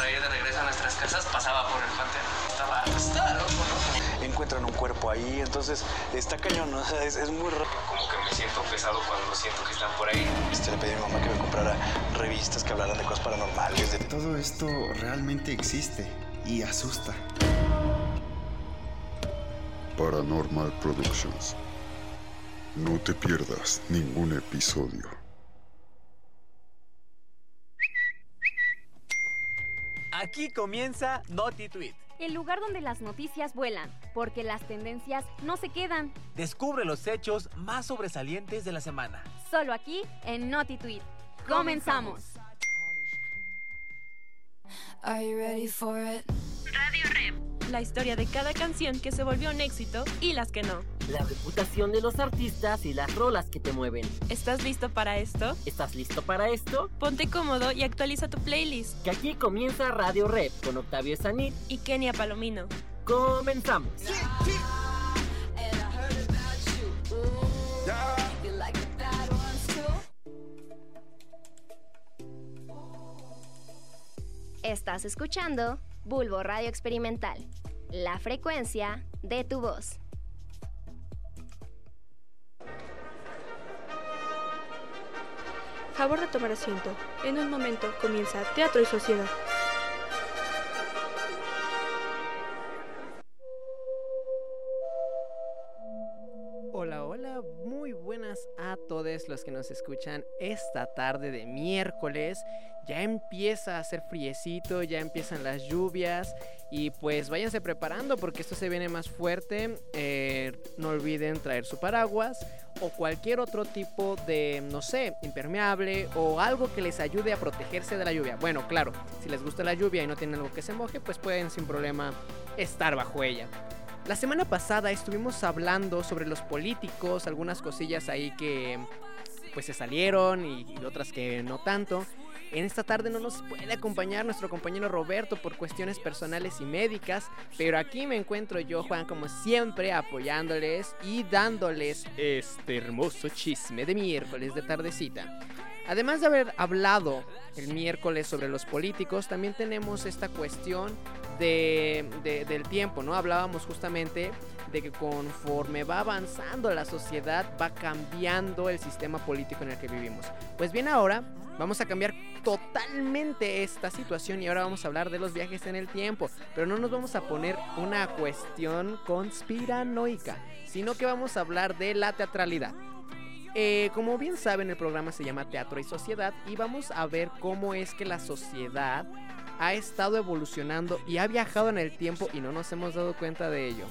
para ir de regreso a nuestras casas pasaba por el panteón. Estaba, pues, estaba loco, ¿no? Encuentran un cuerpo ahí, entonces está cañón, ¿no? O sea, es, es muy raro. Como que me siento pesado cuando siento que están por ahí. Este, le pedí a mi mamá que me comprara revistas que hablaran de cosas paranormales. De... Todo esto realmente existe y asusta. Paranormal Productions. No te pierdas ningún episodio. Aquí comienza Naughty Tweet. El lugar donde las noticias vuelan, porque las tendencias no se quedan. Descubre los hechos más sobresalientes de la semana. Solo aquí en Naughty Tweet. Comenzamos. Are you ready for it? Radio Rep. La historia de cada canción que se volvió un éxito y las que no. La reputación de los artistas y las rolas que te mueven. ¿Estás listo para esto? ¿Estás listo para esto? Ponte cómodo y actualiza tu playlist. Que aquí comienza Radio Rep con Octavio Sanit y Kenia Palomino. Comenzamos. Estás escuchando Bulbo Radio Experimental, la frecuencia de tu voz. Favor de tomar asiento. En un momento comienza Teatro y Sociedad. Los que nos escuchan esta tarde de miércoles. Ya empieza a hacer friecito, ya empiezan las lluvias y pues váyanse preparando porque esto se viene más fuerte. Eh, no olviden traer su paraguas o cualquier otro tipo de, no sé, impermeable o algo que les ayude a protegerse de la lluvia. Bueno, claro, si les gusta la lluvia y no tienen algo que se moje, pues pueden sin problema estar bajo ella. La semana pasada estuvimos hablando sobre los políticos, algunas cosillas ahí que pues se salieron y, otras que no tanto. En esta tarde no nos puede acompañar nuestro compañero Roberto por cuestiones personales y médicas, pero aquí me encuentro yo, Juan, como siempre, apoyándoles y dándoles este hermoso chisme de miércoles de tardecita. Además de haber hablado el miércoles sobre los políticos, también tenemos esta cuestión de, de, del tiempo, ¿no? Hablábamos justamente de que conforme va avanzando la sociedad va cambiando el sistema político en el que vivimos. Pues bien, ahora vamos a cambiar totalmente esta situación y ahora vamos a hablar de los viajes en el tiempo, pero no nos vamos a poner una cuestión conspiranoica, sino que vamos a hablar de la teatralidad. Eh, como bien saben, el programa se llama Teatro y Sociedad y vamos a ver cómo es que la sociedad ha estado evolucionando y ha viajado en el tiempo y no nos hemos dado cuenta de ello.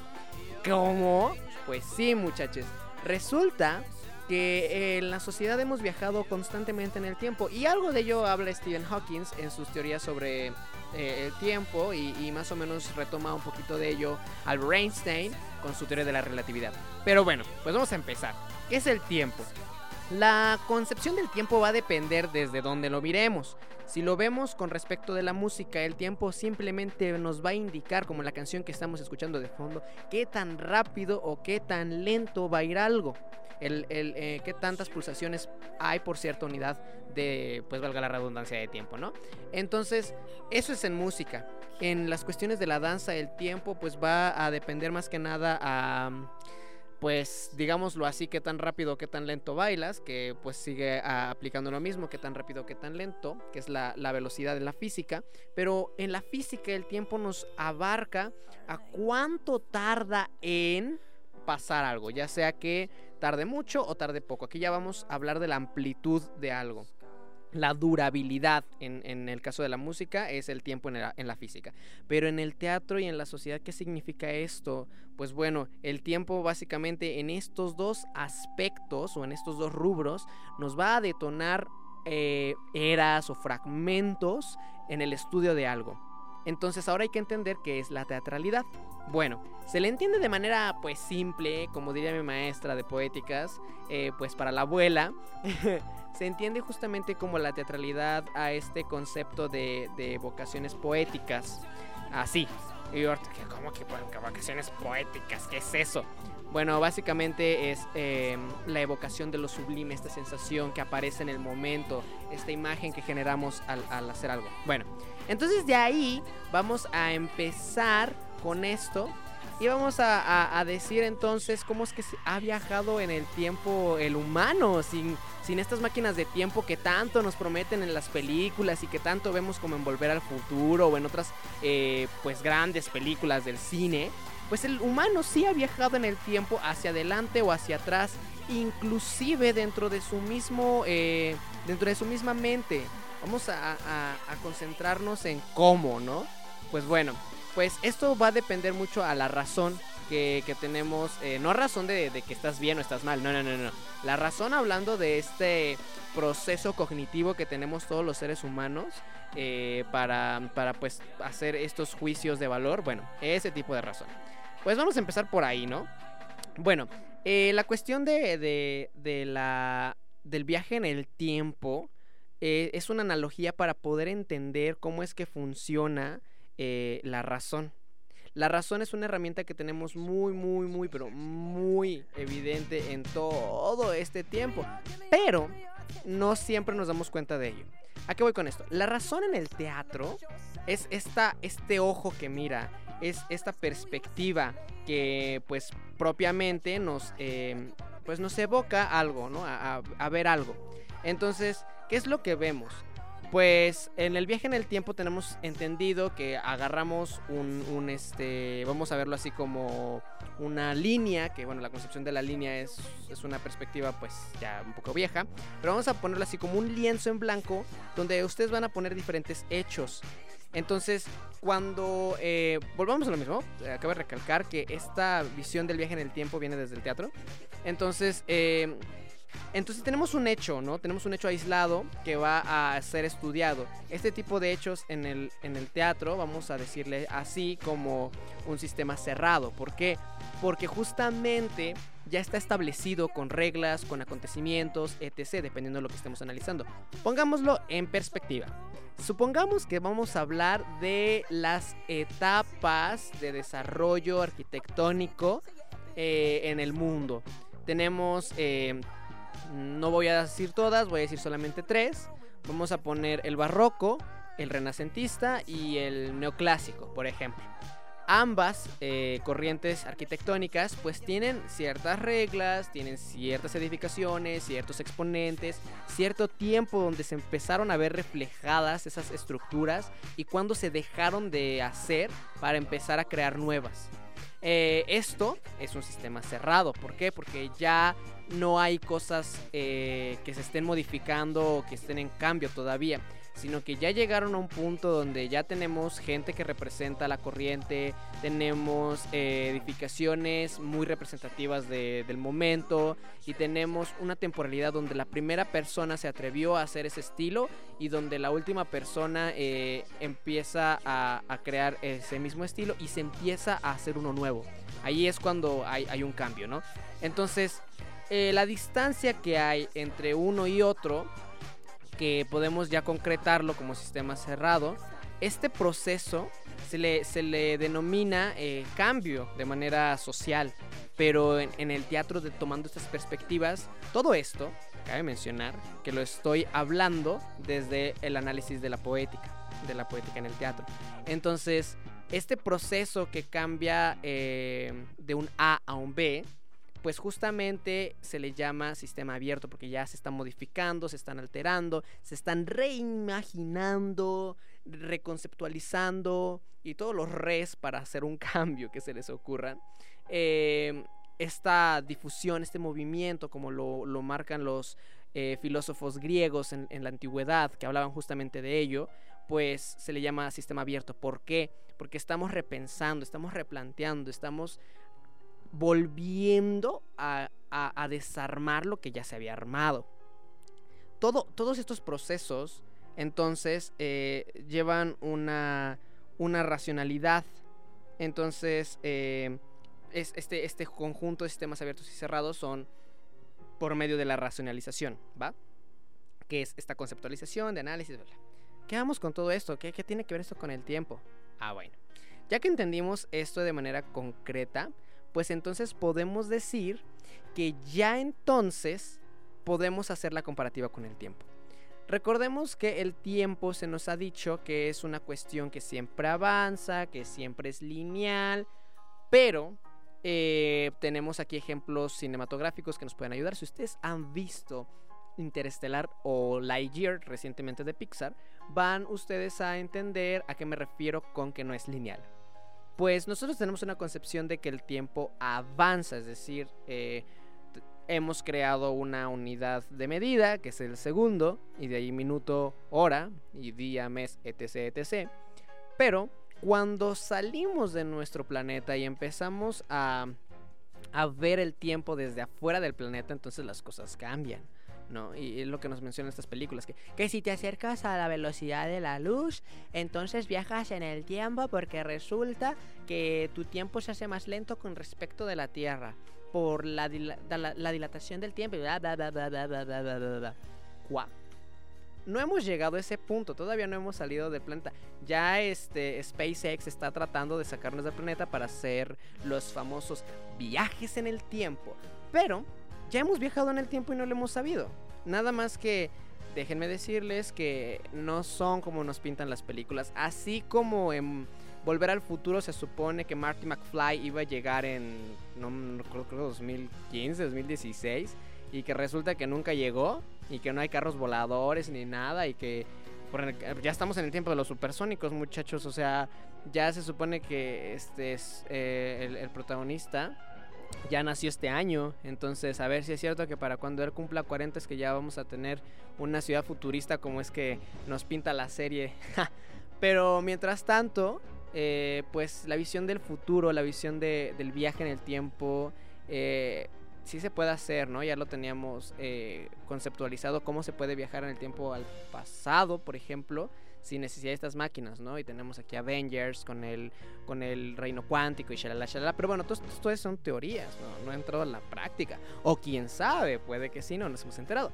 ¿Cómo? Pues sí, muchachos. Resulta que en la sociedad hemos viajado constantemente en el tiempo y algo de ello habla Stephen Hawking en sus teorías sobre eh, el tiempo y, más o menos retoma un poquito de ello Albert Einstein con su teoría de la relatividad. Pero bueno, pues vamos a empezar. ¿Qué es el tiempo? La concepción del tiempo va a depender desde donde lo miremos. Si lo vemos con respecto de la música, el tiempo simplemente nos va a indicar, como la canción que estamos escuchando de fondo, qué tan rápido o qué tan lento va a ir algo. El, el eh, qué tantas pulsaciones hay por cierta unidad de, pues valga la redundancia de tiempo, ¿no? Entonces, eso es en música. En las cuestiones de la danza, el tiempo pues va a depender más que nada a pues digámoslo así, qué tan rápido, qué tan lento bailas, que pues sigue aplicando lo mismo, qué tan rápido, qué tan lento, que es la, la, velocidad en la física, pero en la física el tiempo nos abarca a cuánto tarda en pasar algo, ya sea que tarde mucho o tarde poco. Aquí ya vamos a hablar de la amplitud de algo la durabilidad en, el caso de la música es el tiempo en la, en la, física. Pero en el teatro y en la sociedad, ¿qué significa esto? Pues bueno, el tiempo básicamente en estos dos aspectos o en estos dos rubros nos va a detonar eh, eras o fragmentos en el estudio de algo. Entonces ahora hay que entender qué es la teatralidad. Bueno, se le entiende de manera pues simple, como diría mi maestra de poéticas, eh, pues para la abuela, se entiende justamente como la teatralidad a este concepto de, de vocaciones poéticas. Así, Y ahorita, ¿qué- ¿cómo que pues, vacaciones poéticas? ¿Qué es eso? Bueno, básicamente es eh, la evocación de lo sublime, esta sensación que aparece en el momento, esta imagen que generamos al hacer algo. Bueno, entonces de ahí vamos a empezar con esto y vamos a, decir entonces cómo es que ha viajado en el tiempo el humano sin, sin estas máquinas de tiempo que tanto nos prometen en las películas y que tanto vemos como en Volver al Futuro o en otras eh, pues grandes películas del cine. Pues el humano sí ha viajado en el tiempo hacia adelante o hacia atrás, inclusive dentro de su mismo, eh, dentro de su misma mente. Vamos a concentrarnos en cómo, ¿no? Pues bueno, pues esto va a depender mucho a la razón que, que tenemos, eh, no razón de, que estás bien o estás mal, no, no, no, no. La razón hablando de este proceso cognitivo que tenemos todos los seres humanos eh, para, para pues hacer estos juicios de valor, bueno, ese tipo de razón. Pues vamos a empezar por ahí, ¿no? Bueno, eh, la cuestión de, de- de la, del viaje en el tiempo eh, es una analogía para poder entender cómo es que funciona eh, la razón. La razón es una herramienta que tenemos muy, muy, muy, pero muy evidente en todo este tiempo. Pero no siempre nos damos cuenta de ello. ¿A qué voy con esto? La razón en el teatro es esta, este ojo que mira, es esta perspectiva que pues propiamente nos, eh, pues, nos evoca algo, ¿no? A, ver algo. Entonces, ¿qué es lo que vemos? Pues en el viaje en el tiempo tenemos entendido que agarramos un, un, este, vamos a verlo así como una línea, que bueno, la concepción de la línea es, es una perspectiva pues ya un poco vieja, pero vamos a ponerlo así como un lienzo en blanco donde ustedes van a poner diferentes hechos. Entonces, cuando eh, volvamos a lo mismo, eh, acabo de recalcar que esta visión del viaje en el tiempo viene desde el teatro. Entonces, eh, entonces tenemos un hecho, ¿no? Tenemos un hecho aislado que va a ser estudiado. Este tipo de hechos en el, en el teatro, vamos a decirle así como un sistema cerrado. ¿Por qué? Porque justamente ya está establecido con reglas, con acontecimientos, etc., dependiendo de lo que estemos analizando. Pongámoslo en perspectiva. Supongamos que vamos a hablar de las etapas de desarrollo arquitectónico eh, en el mundo. Tenemos, eh, no voy a decir todas, voy a decir solamente tres. Vamos a poner el barroco, el renacentista y el neoclásico, por ejemplo. Ambas eh, corrientes arquitectónicas pues tienen ciertas reglas, tienen ciertas edificaciones, ciertos exponentes, cierto tiempo donde se empezaron a ver reflejadas esas estructuras y cuando se dejaron de hacer para empezar a crear nuevas. Eh, esto es un sistema cerrado. ¿Por qué? Porque ya no hay cosas eh, que se estén modificando o que estén en cambio todavía. Sino que ya llegaron a un punto donde ya tenemos gente que representa la corriente, tenemos eh, edificaciones muy representativas de- del momento y tenemos una temporalidad donde la primera persona se atrevió a hacer ese estilo y donde la última persona eh, empieza a, crear ese mismo estilo y se empieza a hacer uno nuevo. Ahí es cuando hay, hay un cambio, ¿no? Entonces, eh, la distancia que hay entre uno y otro, que podemos ya concretarlo como sistema cerrado, este proceso se le, se le denomina eh, cambio de manera social, pero en, en el teatro de tomando estas perspectivas, todo esto, cabe mencionar que lo estoy hablando desde el análisis de la poética, de la poética en el teatro. Entonces, este proceso que cambia eh, de un A a un B, pues justamente se le llama sistema abierto porque ya se están modificando, se están alterando, se están reimaginando, reconceptualizando y todos los res para hacer un cambio que se les ocurra. Eh, esta difusión, este movimiento, como lo, lo marcan los eh, filósofos griegos en, en la antigüedad, que hablaban justamente de ello, pues se le llama sistema abierto. ¿Por qué? Porque estamos repensando, estamos replanteando, estamos volviendo a, desarmar lo que ya se había armado. Todo, todos estos procesos, entonces, eh, llevan una, una racionalidad. Entonces, eh, es, este, este conjunto de sistemas abiertos y cerrados son por medio de la racionalización, ¿va? Que es esta conceptualización de análisis, bla. ¿Qué vamos con todo esto? ¿Qué, qué tiene que ver esto con el tiempo? Ah, bueno. Ya que entendimos esto de manera concreta, pues entonces podemos decir que ya entonces podemos hacer la comparativa con el tiempo. Recordemos que el tiempo se nos ha dicho que es una cuestión que siempre avanza, que siempre es lineal, pero eh, tenemos aquí ejemplos cinematográficos que nos pueden ayudar. Si ustedes han visto Interestelar o Lightyear recientemente de Pixar, van ustedes a entender a qué me refiero con que no es lineal. Pues nosotros tenemos una concepción de que el tiempo avanza, es decir, eh, hemos creado una unidad de medida, que es el segundo, y de ahí minuto, hora, y día, mes, etc, etc. Pero cuando salimos de nuestro planeta y empezamos a, a ver el tiempo desde afuera del planeta, entonces las cosas cambian. Y es lo que nos mencionan estas películas, que, que si te acercas a la velocidad de la luz, entonces viajas en el tiempo porque resulta que tu tiempo se hace más lento con respecto de la Tierra por la, la, dilatación del tiempo. Bla, no hemos llegado a ese punto, todavía no hemos salido del planeta. Ya este SpaceX está tratando de sacarnos del planeta para hacer los famosos viajes en el tiempo. Pero ya hemos viajado en el tiempo y no lo hemos sabido. Nada más que déjenme decirles que no son como nos pintan las películas. Así como en Volver al Futuro se supone que Marty McFly iba a llegar en, no, creo, creo 2015, 2016. Y que resulta que nunca llegó. Y que no hay carros voladores ni nada. Y que ya estamos en el tiempo de los supersónicos, muchachos. O sea, ya se supone que este es eh, el protagonista ya nació este año. Entonces, a ver si es cierto que para cuando él cumpla 40 es que ya vamos a tener una ciudad futurista como es que nos pinta la serie. Pero mientras tanto, eh, pues la visión del futuro, la visión del viaje en el tiempo, eh, sí se puede hacer, ¿no? Ya lo teníamos eh, conceptualizado, cómo se puede viajar en el tiempo al pasado, por ejemplo sin necesidad de estas máquinas, ¿no? Y tenemos aquí Avengers con el, con el reino cuántico y shalala, shalala. Pero bueno, todo son teorías, ¿no? No ha entrado en la práctica. O quién sabe, puede que sí, no nos hemos enterado.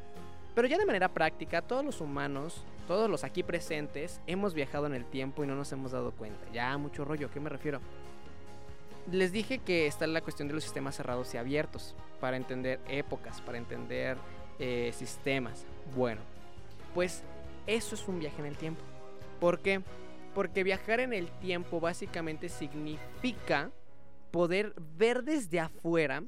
Pero ya de manera práctica, todos los humanos, todos los aquí presentes, hemos viajado en el tiempo y no nos hemos dado cuenta. Ya, mucho rollo, ¿a qué me refiero? Les dije que está la cuestión de los sistemas cerrados y abiertos, para entender épocas, para entender eh, sistemas. Bueno, pues eso es un viaje en el tiempo. ¿Por qué? Porque viajar en el tiempo básicamente significa poder ver desde afuera,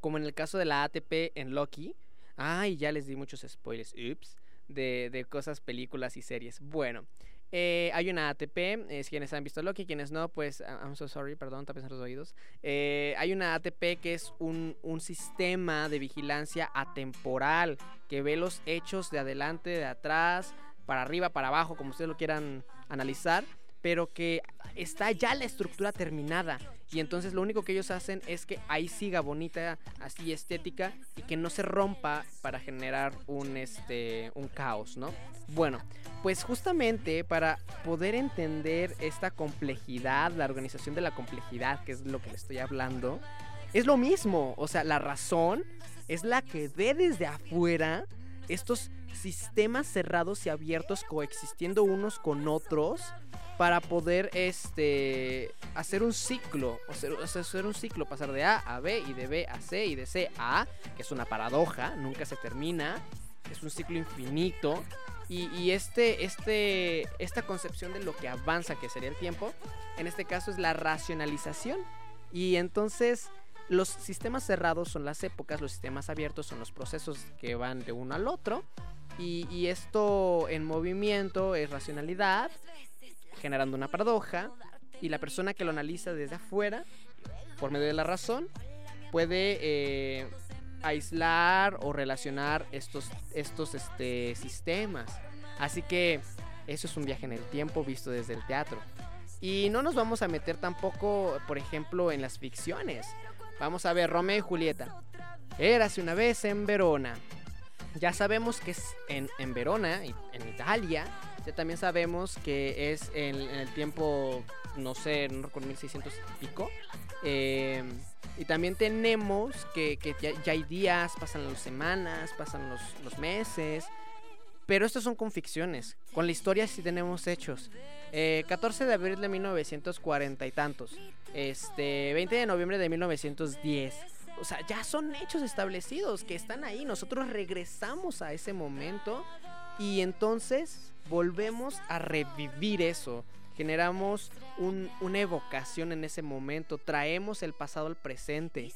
como en el caso de la ATP en Loki. Ay, ya les di muchos spoilers, ups, de, de cosas, películas y series. Bueno, eh, hay una ATP, es quienes han visto Loki, quienes no, pues I'm so sorry, perdón, tapen los oídos. Eh, hay una ATP que es un, un, sistema de vigilancia atemporal que ve los hechos de adelante, de atrás, para arriba, para abajo, como ustedes lo quieran analizar, pero que está ya la estructura terminada. Y entonces lo único que ellos hacen es que ahí siga bonita, así estética, y que no se rompa para generar un, este, un caos, ¿no? Bueno, pues justamente para poder entender esta complejidad, la organización de la complejidad, que es lo que le estoy hablando, es lo mismo. O sea, la razón es la que ve desde afuera estos sistemas cerrados y abiertos coexistiendo unos con otros para poder este hacer un ciclo, o hacer, un ciclo, pasar de A a B y de B a C y de C a A, que es una paradoja, nunca se termina, es un ciclo infinito. Y, y, este, este, esta concepción de lo que avanza, que sería el tiempo, en este caso es la racionalización. Y entonces los sistemas cerrados son las épocas, los sistemas abiertos son los procesos que van de uno al otro. Y, esto en movimiento es racionalidad, generando una paradoja. Y la persona que lo analiza desde afuera, por medio de la razón, puede eh, aislar o relacionar estos, estos este, sistemas. Así que eso es un viaje en el tiempo visto desde el teatro. Y no nos vamos a meter tampoco, por ejemplo, en las ficciones. Vamos a ver, Romeo y Julieta. Érase una vez en Verona. Ya sabemos que es en, Verona, en Italia. Ya también sabemos que es en, el tiempo, no sé, no recuerdo, 1600 y pico. Em, y también tenemos que, ya, hay días, pasan las semanas, pasan los, los meses. Pero estos son con ficciones. Con la historia sí tenemos hechos. Eh, 14 de abril de 1940 y tantos. Este, 20 de noviembre de 1910. O sea, ya son hechos establecidos que están ahí. Nosotros regresamos a ese momento y entonces volvemos a revivir eso. Generamos un- una evocación en ese momento. Traemos el pasado al presente.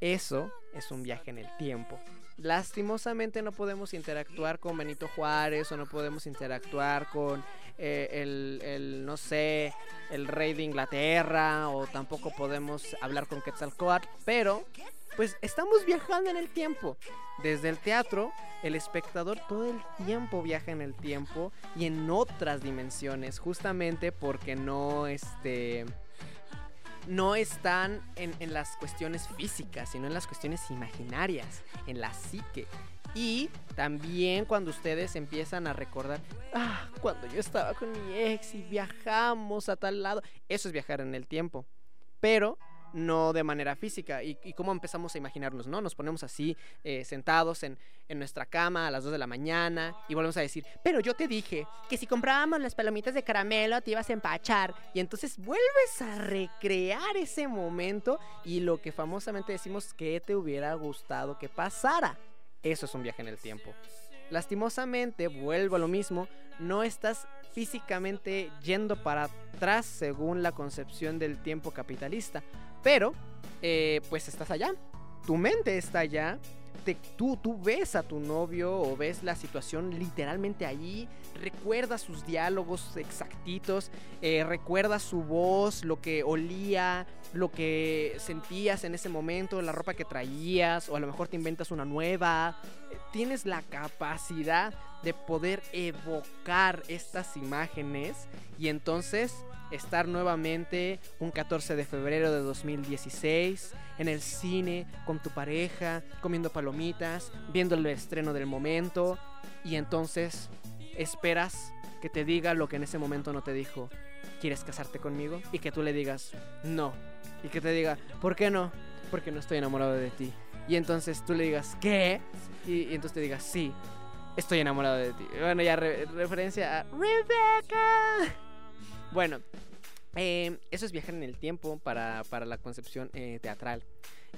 Eso es un viaje en el tiempo. Lastimosamente no podemos interactuar con Benito Juárez o no podemos interactuar con eh, el, el, no sé, el rey de Inglaterra o tampoco podemos hablar con Quetzalcoatl, pero pues estamos viajando en el tiempo. Desde el teatro, el espectador todo el tiempo viaja en el tiempo y en otras dimensiones, justamente porque no este no están en, en las cuestiones físicas, sino en las cuestiones imaginarias, en la psique. Y también cuando ustedes empiezan a recordar, ah, cuando yo estaba con mi ex y viajamos a tal lado, eso es viajar en el tiempo. Pero no de manera física. ¿Y, y cómo empezamos a imaginarnos? ¿no? Nos ponemos así, eh, sentados en, en nuestra cama a las 2 de la mañana y volvemos a decir, pero yo te dije que si comprábamos las palomitas de caramelo te ibas a empachar. Y entonces vuelves a recrear ese momento y lo que famosamente decimos que te hubiera gustado que pasara. Eso es un viaje en el tiempo. Lastimosamente, vuelvo a lo mismo, no estás físicamente yendo para atrás según la concepción del tiempo capitalista, pero eh, pues estás allá, tu mente está allá, te- tú, tú ves a tu novio o ves la situación literalmente allí, recuerdas sus diálogos exactitos, eh, recuerdas su voz, lo que olía, lo que sentías en ese momento, la ropa que traías, o a lo mejor te inventas una nueva. Tienes la capacidad de poder evocar estas imágenes y entonces estar nuevamente un 14 de febrero de 2016 en el cine con tu pareja, comiendo palomitas, viendo el estreno del momento y entonces esperas que te diga lo que en ese momento no te dijo. ¿Quieres casarte conmigo? Y que tú le digas, no. Y que te diga, ¿por qué no? Porque no estoy enamorado de ti. Y entonces tú le digas, ¿qué? Y, y entonces te digas, sí, estoy enamorado de ti. Bueno, ya re- referencia a Rebecca. Bueno, eh, eso es viajar en el tiempo para, para la concepción eh, teatral.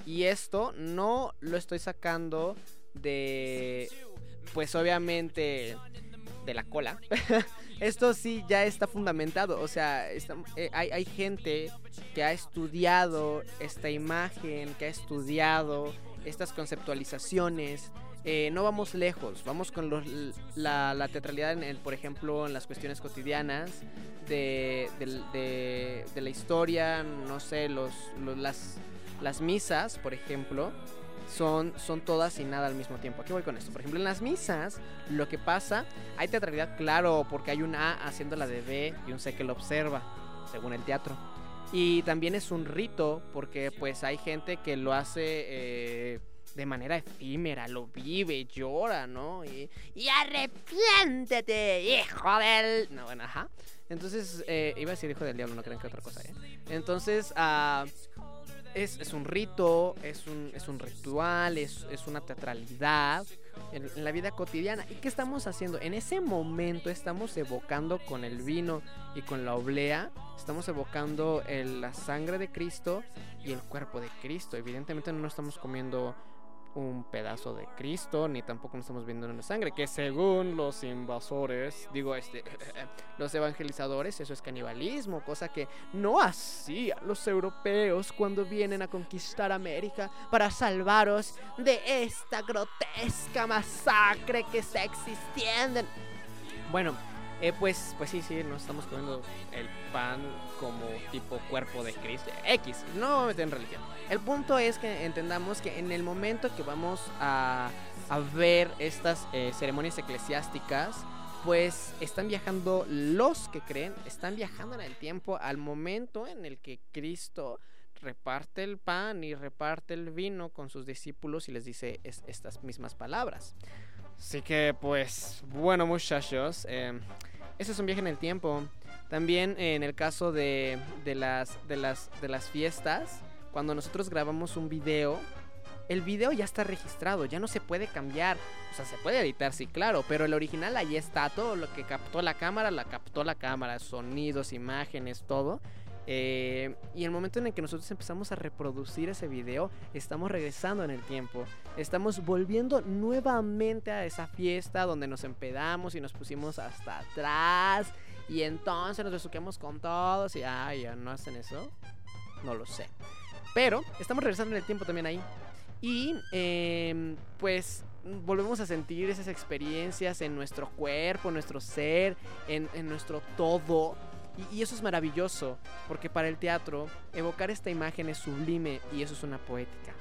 Y esto no lo estoy sacando de, pues obviamente, de la cola. esto sí ya está fundamentado. O sea, eh, hay, hay gente que ha estudiado esta imagen, que ha estudiado estas conceptualizaciones. Eh, no vamos lejos, vamos con la, teatralidad, por ejemplo, en las cuestiones cotidianas de, la historia, no sé, los, las misas, por ejemplo, son, son todas y nada al mismo tiempo. Aquí voy con esto. Por ejemplo, en las misas, lo que pasa, hay teatralidad, claro, porque hay un A haciendo la de B y un C que lo observa, según el teatro. Y también es un rito, porque pues hay gente que lo hace eh, de manera efímera, lo vive, llora, ¿no? Y, y arrepiéntete, hijo del... No, bueno, ajá. Entonces, eh, iba a decir hijo del diablo, no crean que otra cosa, ¿eh? Entonces, ah, es, es un rito, es un, es un ritual, es, es una teatralidad en, la vida cotidiana. ¿Y qué estamos haciendo? En ese momento estamos evocando con el vino y con la oblea, estamos evocando la sangre de Cristo y el cuerpo de Cristo. Evidentemente no nos estamos comiendo un pedazo de Cristo, ni tampoco nos estamos viendo una sangre, que según los invasores, digo, este, los evangelizadores, eso es canibalismo, cosa que no hacían los europeos cuando vienen a conquistar América para salvaros de esta grotesca masacre que está existiendo. Bueno, eh, pues, pues sí, sí, nos estamos comiendo el pan como tipo cuerpo de Cristo. X, no voy a meter en religión. El punto es que entendamos que en el momento que vamos a, ver estas eh, ceremonias eclesiásticas, pues están viajando los que creen, están viajando en el tiempo al momento en el que Cristo reparte el pan y reparte el vino con sus discípulos y les dice es- estas mismas palabras. Así que pues, bueno muchachos, eh, eso es un viaje en el tiempo. También eh, en el caso de, de las, de, las, de las fiestas, cuando nosotros grabamos un video, el video ya está registrado, ya no se puede cambiar. O sea, se puede editar, sí, claro, pero el original ahí está. Todo lo que captó la cámara, la captó la cámara. Sonidos, imágenes, todo. Eh, y el momento en el que nosotros empezamos a reproducir ese video, estamos regresando en el tiempo. Estamos volviendo nuevamente a esa fiesta donde nos empedamos y nos pusimos hasta atrás. Y entonces nos besuquemos con todos. Y, ay, ¿no hacen eso? No lo sé. Pero estamos regresando en el tiempo también ahí. Y em, pues volvemos a sentir esas experiencias en nuestro cuerpo, en nuestro ser, en, nuestro todo. Y, eso es maravilloso, porque para el teatro evocar esta imagen es sublime y eso es una poética.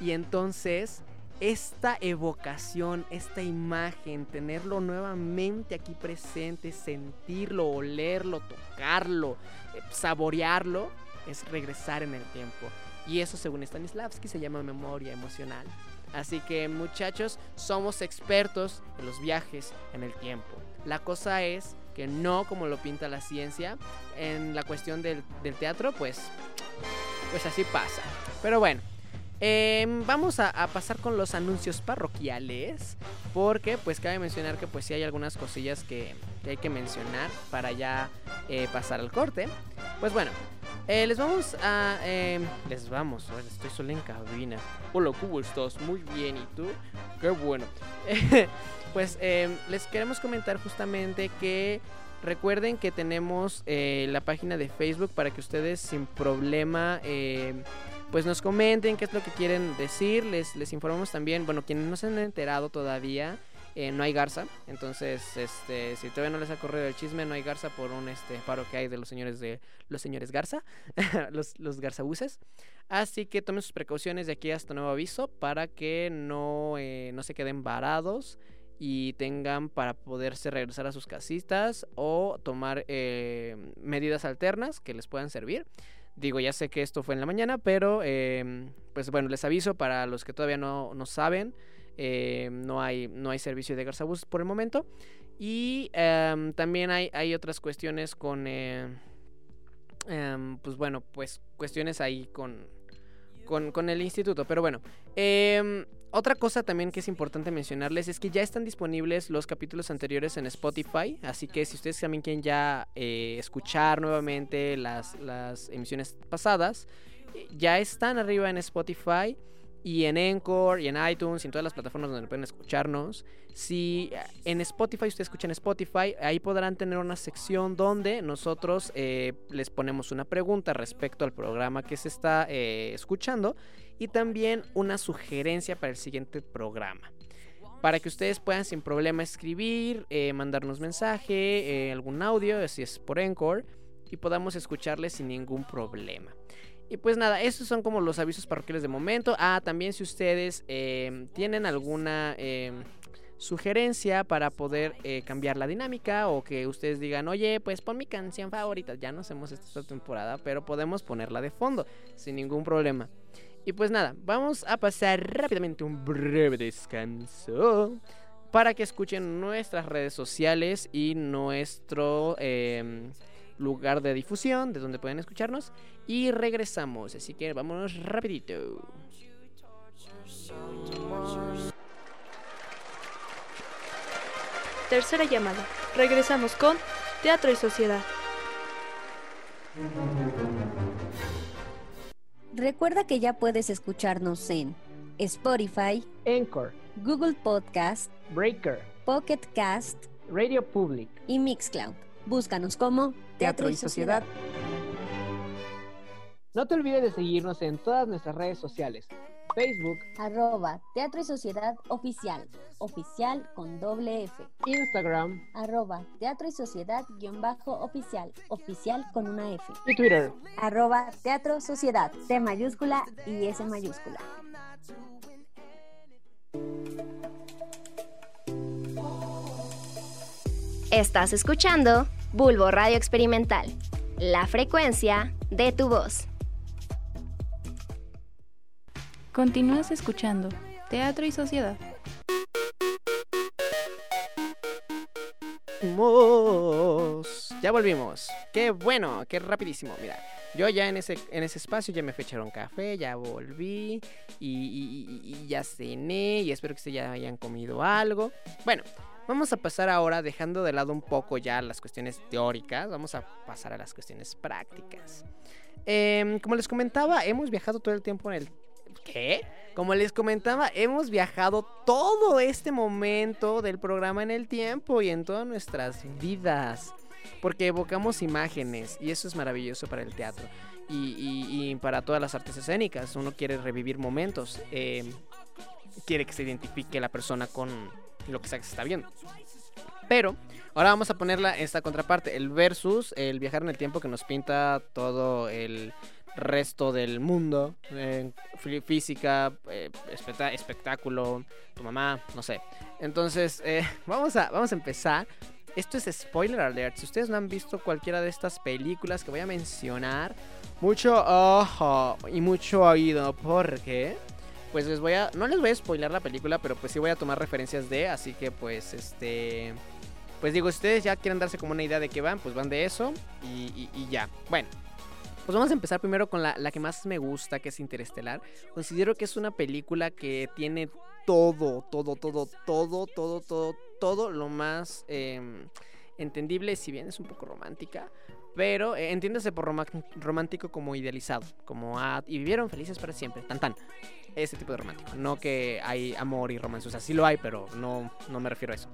Y entonces esta evocación, esta imagen, tenerlo nuevamente aquí presente, sentirlo, olerlo, tocarlo, eh, saborearlo, es regresar en el tiempo. Y eso, según Stanislavski, se llama memoria emocional. Así que muchachos, somos expertos en los viajes en el tiempo. La cosa es que no como lo pinta la ciencia, en la cuestión del, del teatro, pues, pues así pasa. Pero bueno, eh, vamos a, pasar con los anuncios parroquiales. Porque pues cabe mencionar que pues sí hay algunas cosillas que, hay que mencionar para ya eh, pasar al corte. Pues bueno, eh, les vamos a... les vamos, estoy solo en cabina. Hola, ¿cómo estás? Muy bien, ¿y tú? Qué bueno. pues les queremos comentar justamente que recuerden que tenemos la página de Facebook para que ustedes sin problema pues nos comenten qué es lo que quieren decir. Les, les informamos también, bueno, quienes no se han enterado todavía, eh, no hay Garza. Entonces, este, si todavía no les ha corrido el chisme, no hay Garza por un este paro que hay de los señores de los señores Garza, los, los garzabuses. Así que tomen sus precauciones de aquí hasta nuevo aviso para que no, eh, no se queden varados y tengan para poderse regresar a sus casitas o tomar eh, medidas alternas que les puedan servir. Digo, ya sé que esto fue en la mañana, pero eh, pues bueno, les aviso para los que todavía no, no saben, eh, no, hay, no hay servicio de Garzabus por el momento. Y eh, también hay, hay otras cuestiones con, em, pues bueno, pues cuestiones ahí con, con, con el instituto. Pero bueno, em, otra cosa también que es importante mencionarles es que ya están disponibles los capítulos anteriores en Spotify, así que si ustedes también quieren ya eh, escuchar nuevamente las, las emisiones pasadas, eh, ya están arriba en Spotify y en Encore y en iTunes y en todas las plataformas donde pueden escucharnos. Si eh, en Spotify ustedes escuchan Spotify, ahí podrán tener una sección donde nosotros eh, les ponemos una pregunta respecto al programa que se está eh, escuchando y también una sugerencia para el siguiente programa. Para que ustedes puedan sin problema escribir, mandarnos mensaje, algún audio, si es por Encore, y podamos escucharles sin ningún problema. Y pues nada, estos son como los avisos parroquiales de momento. Ah, también si ustedes eh, tienen alguna eh, sugerencia para poder eh, cambiar la dinámica o que ustedes digan, oye, pues pon mi canción favorita. Ya no hacemos esta temporada, pero podemos ponerla de fondo sin ningún problema. Y pues nada, vamos a pasar rápidamente un breve descanso para que escuchen nuestras redes sociales y nuestro eh, lugar de difusión, de donde pueden escucharnos. Y regresamos, así que vámonos rapidito. Tercera llamada. Regresamos con Teatro y Sociedad. Recuerda que ya puedes escucharnos en Spotify, Anchor, Google Podcast, Breaker, Pocket Cast Radio Public y Mixcloud. Búscanos como Teatro y Sociedad. No te olvides de seguirnos en todas nuestras redes sociales. Facebook, arroba Teatro y Sociedad Oficial, oficial con doble F. Instagram, arroba Teatro y Sociedad guion bajo oficial, oficial con una F. Y Twitter, arroba Teatro Sociedad, T mayúscula y S mayúscula. Estás escuchando Bulbo Radio Experimental, la frecuencia de tu voz. Continúas escuchando Teatro y Sociedad. Ya volvimos. Qué bueno, qué rapidísimo. Mira, Yo ya en ese, en ese espacio ya me fui a echar un café, ya volví y, y- y- y ya cené y espero que ustedes ya hayan comido algo. Bueno, vamos a pasar ahora, dejando de lado un poco ya las cuestiones teóricas, vamos a pasar a las cuestiones prácticas. Em, como les comentaba, hemos viajado todo el tiempo en el... ¿Qué? Como les comentaba, hemos viajado todo este momento del programa en el tiempo y en todas nuestras vidas. Porque evocamos imágenes y eso es maravilloso para el teatro y, para todas las artes escénicas. Uno quiere revivir momentos, em, quiere que se identifique la persona con lo que sea que se está viendo. Pero ahora vamos a ponerla esta contraparte, el versus, el viajar en el tiempo que nos pinta todo el resto del mundo, eh, fí- física, eh, espectá- espectáculo, tu mamá, no sé. Entonces, eh, vamos, a, vamos a empezar. Esto es spoiler alert. Si ustedes no han visto cualquiera de estas películas que voy a mencionar, mucho ojo y mucho oído, porque pues les voy a no les voy a spoiler la película, pero pues sí voy a tomar referencias de, así que pues este pues digo, si ustedes ya quieren darse como una idea de qué van, pues van de eso y, y- ya. Bueno, pues vamos a empezar primero con la, la que más me gusta, que es Interestelar. Considero que es una película que tiene todo, todo, todo, todo, todo, todo, todo lo más em, entendible, si bien es un poco romántica. Pero eh, entiéndase por romántico como idealizado, como ah, y vivieron felices para siempre, tan tan. Ese tipo de romántico, no que hay amor y romance, o sea, sí lo hay, pero no, no me refiero a eso.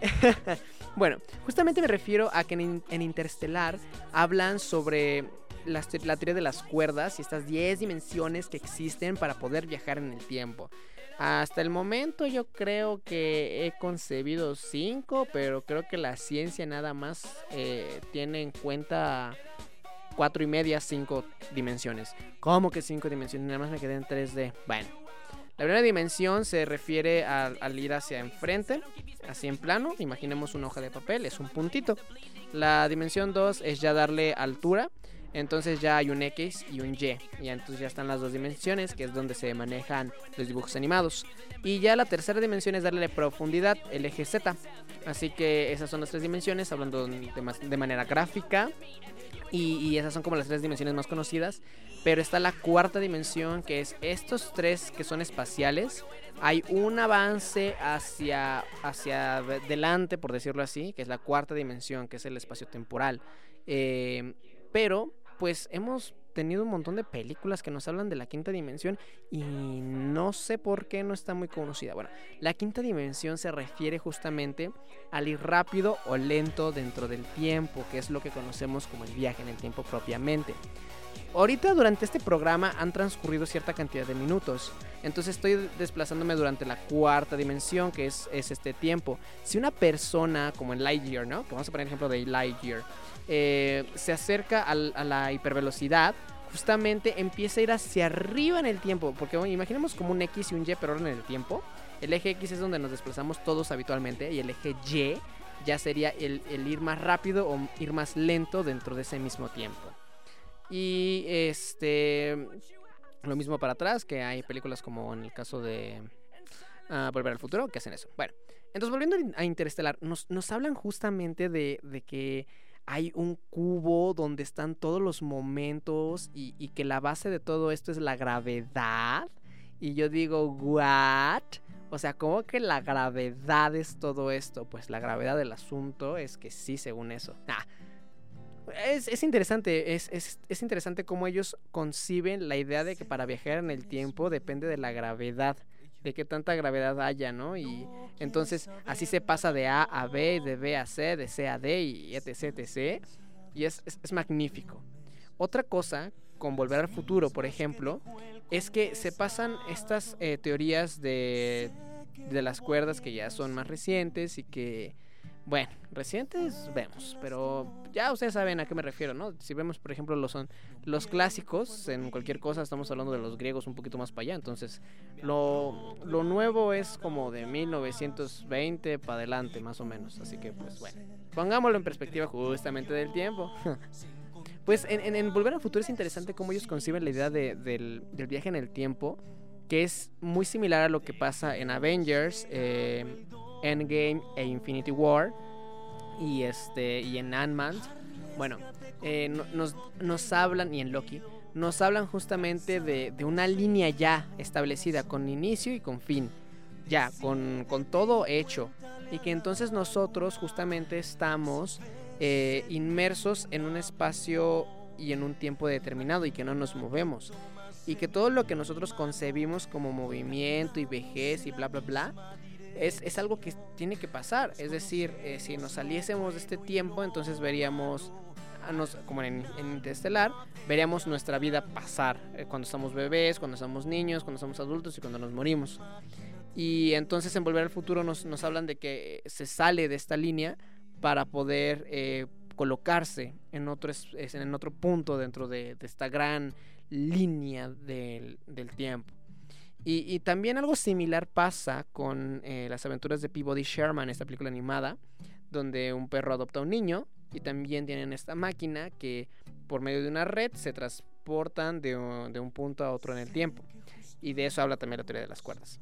bueno, justamente me refiero a que en, en Interestelar hablan sobre la teoría de las cuerdas y estas 10 dimensiones que existen para poder viajar en el tiempo. Hasta el momento yo creo que he concebido 5, pero creo que la ciencia nada más eh, tiene en cuenta cuatro y media, cinco dimensiones. ¿Cómo que cinco dimensiones? Nada más me quedé en 3D. Bueno, la primera dimensión se refiere al, al ir hacia enfrente, así en plano. Imaginemos una hoja de papel, es un puntito. La dimensión 2 es ya darle altura. Entonces ya hay un X y un Y. Y entonces ya están las dos dimensiones, que es donde se manejan los dibujos animados. Y ya la tercera dimensión es darle profundidad, el eje Z. Así que esas son las tres dimensiones, hablando de, manera gráfica. Y, esas son como las tres dimensiones más conocidas. Pero está la cuarta dimensión, que es estos tres que son espaciales. Hay un avance hacia, hacia de- delante, por decirlo así, que es la cuarta dimensión, que es el espacio temporal. Eh, pero, pues hemos tenido un montón de películas que nos hablan de la quinta dimensión y no sé por qué no está muy conocida. Bueno, la quinta dimensión se refiere justamente al ir rápido o lento dentro del tiempo, que es lo que conocemos como el viaje en el tiempo propiamente. Ahorita durante este programa han transcurrido cierta cantidad de minutos, entonces estoy desplazándome durante la cuarta dimensión, que es, es este tiempo. Si una persona, como en Lightyear, ¿no? Que vamos a poner el ejemplo de Lightyear, eh, se acerca a la hipervelocidad, justamente empieza a ir hacia arriba en el tiempo, porque imaginemos como un X y un Y, pero en el tiempo. El eje X es donde nos desplazamos todos habitualmente y el eje Y ya sería el, el ir más rápido o ir más lento dentro de ese mismo tiempo. Y este. Lo mismo para atrás, que hay películas como en el caso de ah, Volver al Futuro, que hacen eso. Bueno, entonces volviendo a Interestelar, nos, nos hablan justamente de, de que hay un cubo donde están todos los momentos y, que la base de todo esto es la gravedad. Y yo digo, ¿what? O sea, ¿cómo que la gravedad es todo esto? Pues la gravedad del asunto es que sí, según eso. Nah, es, es interesante, es, es- es interesante cómo ellos conciben la idea de que para viajar en el tiempo depende de la gravedad, de qué tanta gravedad haya, ¿no? Y entonces así se pasa de A a B, de B a C, de C a D y etc, etc. Y es, es- es magnífico. Otra cosa, con Volver al Futuro, por ejemplo, es que se pasan estas eh, teorías de, de las cuerdas que ya son más recientes y que, bueno, recientes vemos, pero ya ustedes saben a qué me refiero, ¿no? Si vemos, por ejemplo, los, los clásicos, en cualquier cosa estamos hablando de los griegos un poquito más para allá, entonces lo, lo nuevo es como de 1920 para adelante, más o menos, así que pues bueno, pongámoslo en perspectiva justamente del tiempo. Pues en, Volver al Futuro es interesante cómo ellos conciben la idea de- del, del viaje en el tiempo, que es muy similar a lo que pasa en Avengers, eh, Endgame e Infinity War, y, este, y en Ant-Man, Bueno, eh, no- nos, nos hablan, y en Loki, nos hablan justamente de, de una línea ya establecida con inicio y con fin. Ya, con, con todo hecho. Y que entonces nosotros justamente estamos eh, inmersos en un espacio y en un tiempo determinado y que no nos movemos. Y que todo lo que nosotros concebimos como movimiento y vejez y bla, bla, bla, es, es algo que tiene que pasar. Es decir, eh, si nos saliésemos de este tiempo, entonces veríamos, a nos- como en, en Interestelar, veríamos nuestra vida pasar. eh, cuando estamos bebés, cuando somos niños, cuando somos adultos y cuando nos morimos. Y entonces en Volver al Futuro nos, nos hablan de que se sale de esta línea para poder eh, colocarse en otro, en otro punto dentro de, de esta gran línea del, del tiempo. Y, y también algo similar pasa con eh, las aventuras de Peabody Sherman, esta película animada, donde un perro adopta a un niño y también tienen esta máquina que por medio de una red se transportan de un, de un punto a otro en el tiempo. Y de eso habla también la teoría de las cuerdas.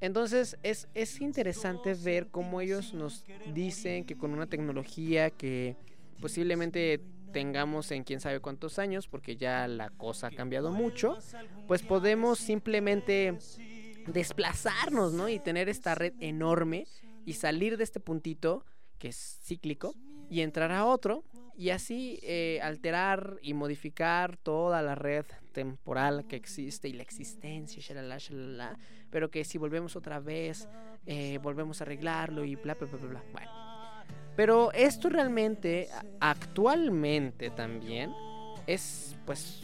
Entonces es, es interesante ver cómo ellos nos dicen que con una tecnología que posiblemente tengamos en quién sabe cuántos años, porque ya la cosa ha cambiado mucho, pues podemos simplemente desplazarnos, ¿no? Y tener esta red enorme y salir de este puntito que es cíclico y entrar a otro y así eh, alterar y modificar toda la red temporal que existe y la existencia, shalala, shalala, pero que si volvemos otra vez, eh, volvemos a arreglarlo y bla, bla, bla, bla, bla. Bueno. Pero esto realmente, actualmente también, es pues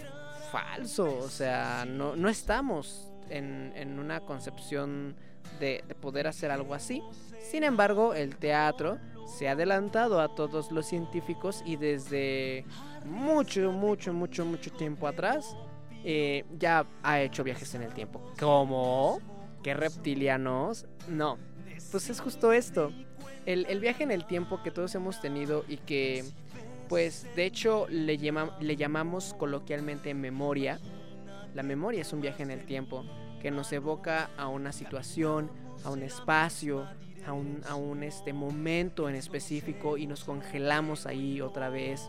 falso. O sea, no, no estamos en, en una concepción de, de poder hacer algo así. Sin embargo, el teatro se ha adelantado a todos los científicos y desde mucho, mucho, mucho, mucho tiempo atrás eh, ya ha hecho viajes en el tiempo. ¿Cómo? ¿Qué reptilianos? No. Pues es justo esto. El, el viaje en el tiempo que todos hemos tenido y que, pues, de hecho le, le llamamos coloquialmente memoria. La memoria es un viaje en el tiempo que nos evoca a una situación, a un espacio, a un, a un este momento en específico y nos congelamos ahí otra vez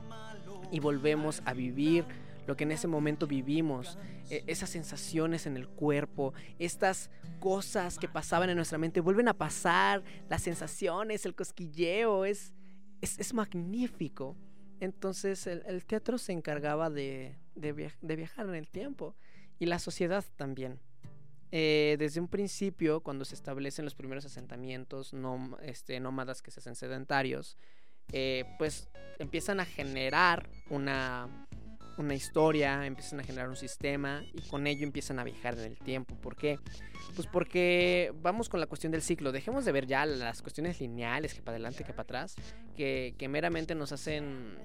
y volvemos a vivir lo que en ese momento vivimos, e- esas sensaciones en el cuerpo, estas cosas que pasaban en nuestra mente vuelven a pasar, las sensaciones, el cosquilleo, es, es, es magnífico. Entonces el, el teatro se encargaba de, de via- de viajar en el tiempo y la sociedad también. Eh, desde un principio, cuando se establecen los primeros asentamientos nom- este, nómadas que se hacen sedentarios, eh, pues empiezan a generar una, una historia, empiezan a generar un sistema y con ello empiezan a viajar en el tiempo. ¿Por qué? Pues porque vamos con la cuestión del ciclo. Dejemos de ver ya las cuestiones lineales, que para adelante, que para atrás, que, que meramente nos hacen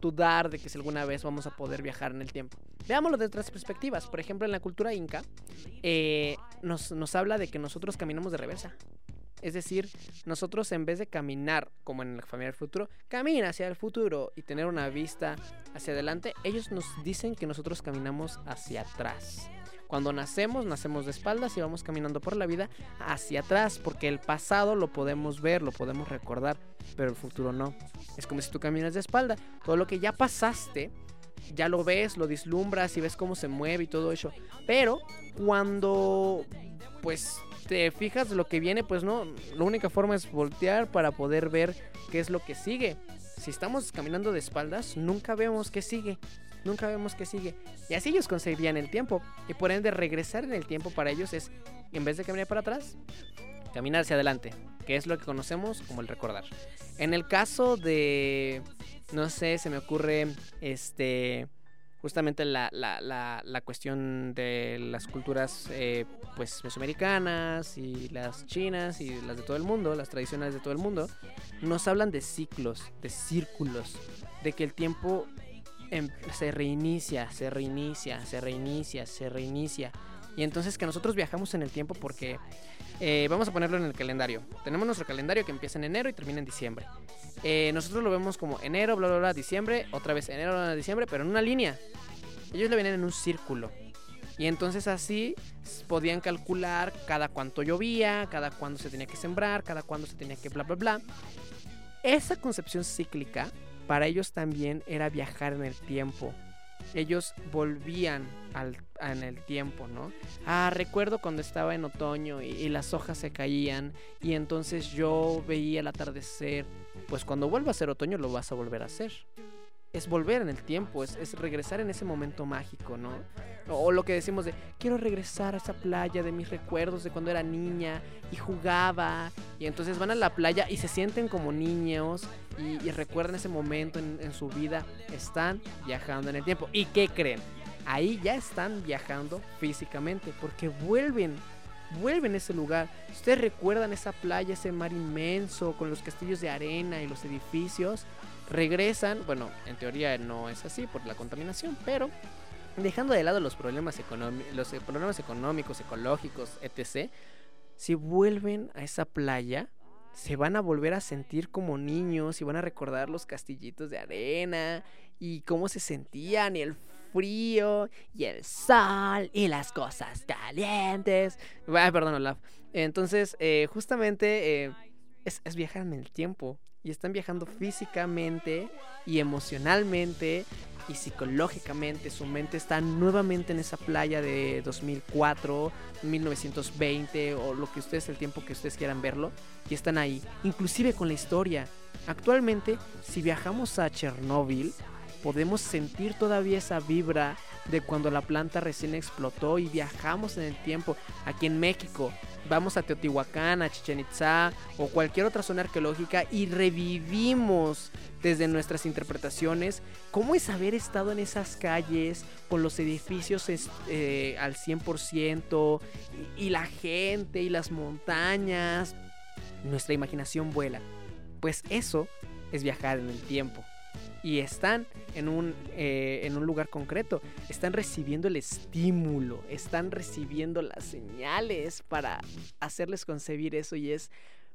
dudar de que si alguna vez vamos a poder viajar en el tiempo. Veámoslo de otras perspectivas. Por ejemplo, en la cultura inca eh, nos, nos habla de que nosotros caminamos de reversa. Es decir, nosotros en vez de caminar como en la familia del futuro, camina hacia el futuro y tener una vista hacia adelante, ellos nos dicen que nosotros caminamos hacia atrás. Cuando nacemos, nacemos de espaldas y vamos caminando por la vida hacia atrás, porque el pasado lo podemos ver, lo podemos recordar, pero el futuro no. Es como si tú caminas de espalda. Todo lo que ya pasaste, ya lo ves, lo vislumbras y ves cómo se mueve y todo eso. Pero cuando pues te fijas lo que viene, pues no, la única forma es voltear para poder ver qué es lo que sigue. Si estamos caminando de espaldas, nunca vemos qué sigue. Nunca vemos qué sigue. Y así ellos concebían el tiempo. Y por ende, regresar en el tiempo para ellos es, en vez de caminar para atrás, caminar hacia adelante. Que es lo que conocemos como el recordar. En el caso de, no sé, se me ocurre, este, justamente la, la, la, la cuestión de las culturas, eh, pues, mesoamericanas y las chinas y las de todo el mundo, las tradicionales de todo el mundo, nos hablan de ciclos, de círculos, de que el tiempo em- se reinicia, se reinicia, se reinicia, se reinicia. Y entonces que nosotros viajamos en el tiempo porque eh, vamos a ponerlo en el calendario. Tenemos nuestro calendario que empieza en enero y termina en diciembre. Eh, nosotros lo vemos como enero, bla, bla, bla, diciembre, otra vez enero, bla, bla, diciembre, pero en una línea. Ellos lo vienen en un círculo. Y entonces así podían calcular cada cuánto llovía, cada cuándo se tenía que sembrar, cada cuándo se tenía que bla, bla, bla. Esa concepción cíclica para ellos también era viajar en el tiempo. Ellos volvían al, en el tiempo, ¿no? Ah, recuerdo cuando estaba en otoño y, y las hojas se caían y entonces yo veía el atardecer. Pues cuando vuelva a ser otoño lo vas a volver a hacer es volver en el tiempo, es, es, regresar en ese momento mágico, ¿no? O, lo que decimos de, quiero regresar a esa playa de mis recuerdos de cuando era niña y jugaba. Y entonces van a la playa y se sienten como niños y, y recuerdan ese momento en, en, su vida. Están viajando en el tiempo. ¿Y qué creen? Ahí ya están viajando físicamente porque vuelven. Vuelven a ese lugar. Ustedes recuerdan esa playa, ese mar inmenso con los castillos de arena y los edificios regresan, bueno, en teoría no es así por la contaminación, pero dejando de lado los problemas, los problemas económicos, ecológicos, etc., si vuelven a esa playa, se van a volver a sentir como niños y van a recordar los castillitos de arena y cómo se sentían y el frío y el sol y las cosas calientes. Ah, perdón, Olaf. Entonces, eh, justamente eh, es, es viajar en el tiempo y están viajando físicamente y emocionalmente y psicológicamente. Su mente está nuevamente en esa playa de 2004, 1920 o lo que ustedes, el tiempo que ustedes quieran verlo. Y están ahí, inclusive con la historia. Actualmente, si viajamos a Chernóbil, podemos sentir todavía esa vibra de cuando la planta recién explotó y viajamos en el tiempo. Aquí en México, vamos a Teotihuacán, a Chichen Itza o cualquier otra zona arqueológica y revivimos desde nuestras interpretaciones cómo es haber estado en esas calles con los edificios eh, al 100% y, y la gente y las montañas. Nuestra imaginación vuela. Pues eso es viajar en el tiempo y están en un, eh, en un lugar concreto, están recibiendo el estímulo, están recibiendo las señales para hacerles concebir eso y es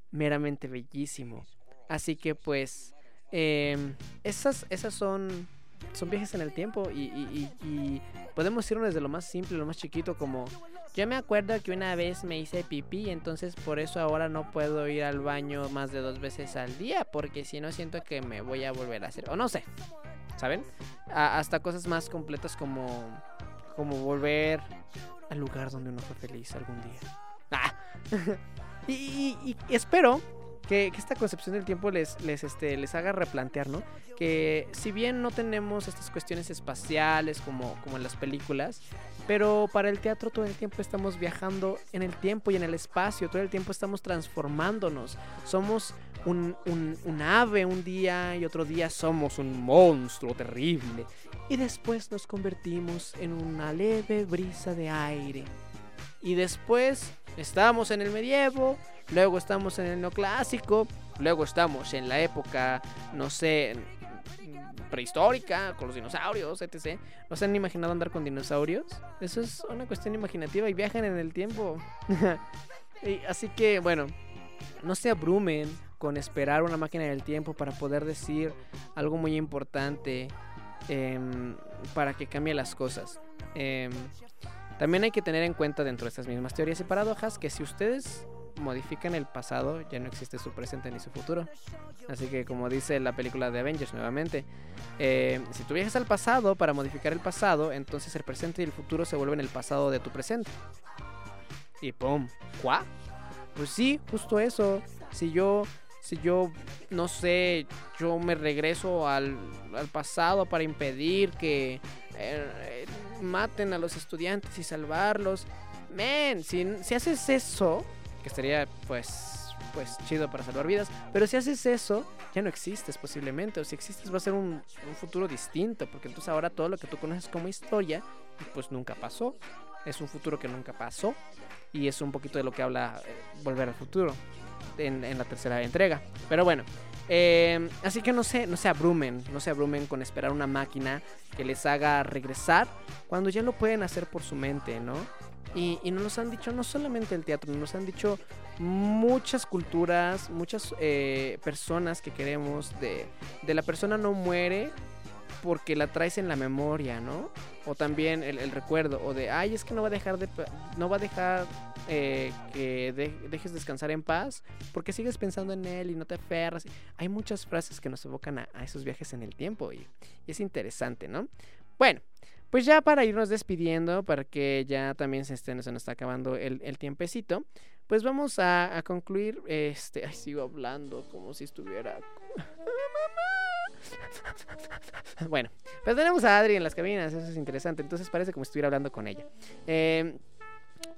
meramente bellísimo. Así que pues eh, esas, esas son, son viajes en el tiempo y, y, podemos irnos desde lo más simple, lo más chiquito como yo me acuerdo que una vez me hice pipí, entonces por eso ahora no puedo ir al baño más de dos veces al día, porque si no siento que me voy a volver a hacer, o no sé, ¿saben? Hasta cosas más completas como, como volver al lugar donde uno fue feliz algún día. Ah. y, espero que, que, esta concepción del tiempo les, les, este, les haga replantear, ¿no? Que si bien no tenemos estas cuestiones espaciales como, como en las películas, pero para el teatro todo el tiempo estamos viajando en el tiempo y en el espacio, todo el tiempo estamos transformándonos. Somos un, un, un, ave un día y otro día somos un monstruo terrible. Y después nos convertimos en una leve brisa de aire. Y después estamos en el medievo, luego estamos en el neoclásico, luego estamos en la época, no sé, prehistórica, con los dinosaurios, etc. ¿No se han imaginado andar con dinosaurios? Eso es una cuestión imaginativa y viajan en el tiempo. así que, bueno, no se abrumen con esperar una máquina del tiempo para poder decir algo muy importante eh, para que cambie las cosas. Eh, también hay que tener en cuenta dentro de estas mismas teorías y paradojas que si ustedes modifican el pasado, ya no existe su presente ni su futuro. Así que como dice la película de Avengers nuevamente, eh, si tú viajas al pasado para modificar el pasado, entonces el presente y el futuro se vuelven el pasado de tu presente. Y ¡pum! ¿Cuá? Pues sí, justo eso. Si yo, si yo, no sé, yo me regreso al, al pasado para impedir que eh, maten a los estudiantes y salvarlos. Men, si, si haces eso, que estaría pues pues chido para salvar vidas, pero si haces eso, ya no existes posiblemente, o si existes va a ser un, un, futuro distinto, porque entonces ahora todo lo que tú conoces como historia, pues nunca pasó, es un futuro que nunca pasó, y es un poquito de lo que habla eh, Volver al Futuro en, la tercera entrega, pero bueno. Eh, así que no se, no se abrumen, no se abrumen con esperar una máquina que les haga regresar cuando ya lo pueden hacer por su mente, ¿no? Y, y, nos han dicho no solamente el teatro, nos han dicho muchas culturas, muchas eh, personas que queremos de, de, la persona no muere porque la traes en la memoria, ¿no? o también el, recuerdo, o de, ay, es que no va a dejar de, no va a dejar eh, que dejes descansar en paz porque sigues pensando en él y no te aferras. Hay muchas frases que nos evocan a, esos viajes en el tiempo y, es interesante, ¿no? Bueno, pues ya para irnos despidiendo, para que ya también se, esté, se nos está acabando el, tiempecito, pues vamos a, a, concluir. Este, ay, sigo hablando como si estuviera. bueno, pues tenemos a Adri en las cabinas, eso es interesante. Entonces parece como si estuviera hablando con ella. Eh,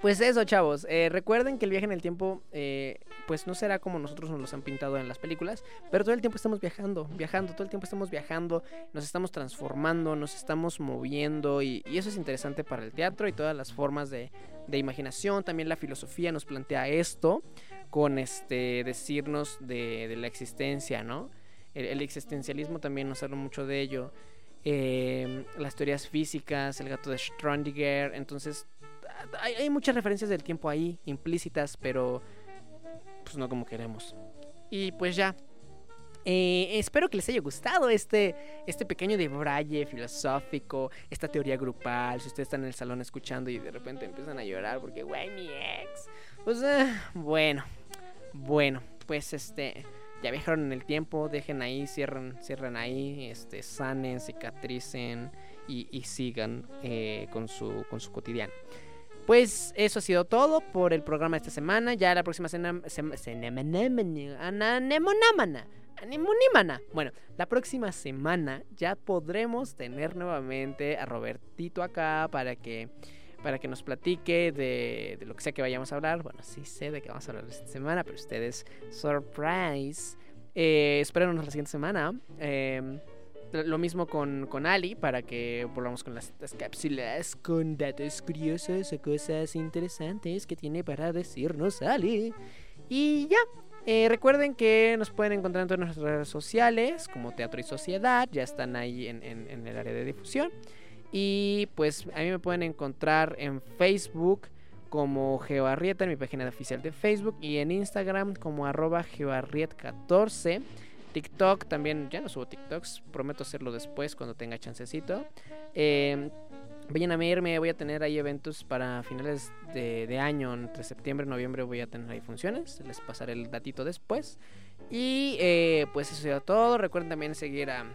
pues eso, chavos. Eh, recuerden que el viaje en el tiempo, eh, pues no será como nosotros nos los han pintado en las películas, pero todo el tiempo estamos viajando, viajando, todo el tiempo estamos viajando, nos estamos transformando, nos estamos moviendo y, eso es interesante para el teatro y todas las formas de, imaginación. También la filosofía nos plantea esto con este decirnos de, la existencia, ¿no? El, existencialismo también nos habla mucho de ello. Eh, las teorías físicas, el gato de Schrödinger, entonces hay, muchas referencias del tiempo ahí, implícitas, pero pues no como queremos. Y pues ya. Eh, espero que les haya gustado este, este pequeño debraye filosófico, esta teoría grupal. Si ustedes están en el salón escuchando y de repente empiezan a llorar porque, güey, mi ex. Pues eh, bueno, bueno, pues este ya viajaron en el tiempo, dejen ahí, cierren, cierren ahí, este, sanen, cicatricen y, sigan eh, con, su, con su cotidiano. Pues eso ha sido todo por el programa de esta semana. Ya la próxima semana. Bueno, la próxima semana ya podremos tener nuevamente a Robertito acá para que para que nos platique de, lo que sea que vayamos a hablar. Bueno, sí sé de qué vamos a hablar esta semana, pero ustedes, surprise. Eh, la siguiente semana. Eh, lo mismo con, con Ali, para que volvamos con las, cápsulas, con datos curiosos o cosas interesantes que tiene para decirnos Ali. Y ya, eh, recuerden que nos pueden encontrar en todas nuestras redes sociales, como Teatro y Sociedad, ya están ahí en, el área de difusión. Y pues a mí me pueden encontrar en Facebook como Geoarrieta, en mi página oficial de Facebook, y en Instagram como arroba geoarriet14. TikTok también, ya no subo TikToks, prometo hacerlo después cuando tenga chancecito. Eh, vayan a verme, voy a tener ahí eventos para finales de, año, entre septiembre y noviembre voy a tener ahí funciones, les pasaré el datito después. Y eh, pues eso sería todo, recuerden también seguir a,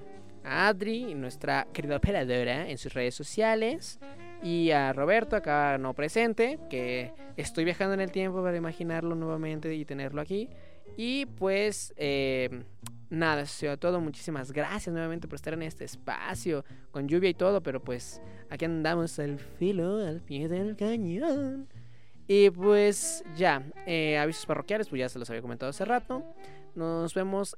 Adri, nuestra querida operadora, en sus redes sociales. Y a Roberto, acá no presente, que estoy viajando en el tiempo para imaginarlo nuevamente y tenerlo aquí. Y pues... Eh, nada, eso todo. Muchísimas gracias nuevamente por estar en este espacio, con lluvia y todo, pero pues aquí andamos al filo, al pie del cañón. Y pues ya, eh, avisos parroquiales, pues ya se los había comentado hace rato. Nos vemos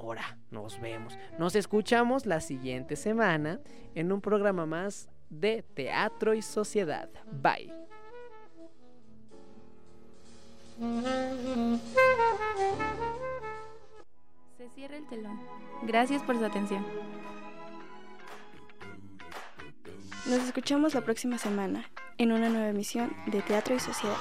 ahora, nos vemos. Nos escuchamos la siguiente semana en un programa más de Teatro y Sociedad. Bye. Se cierra el telón. Gracias por su atención. Nos escuchamos la próxima semana en una nueva emisión de Teatro y Sociedad.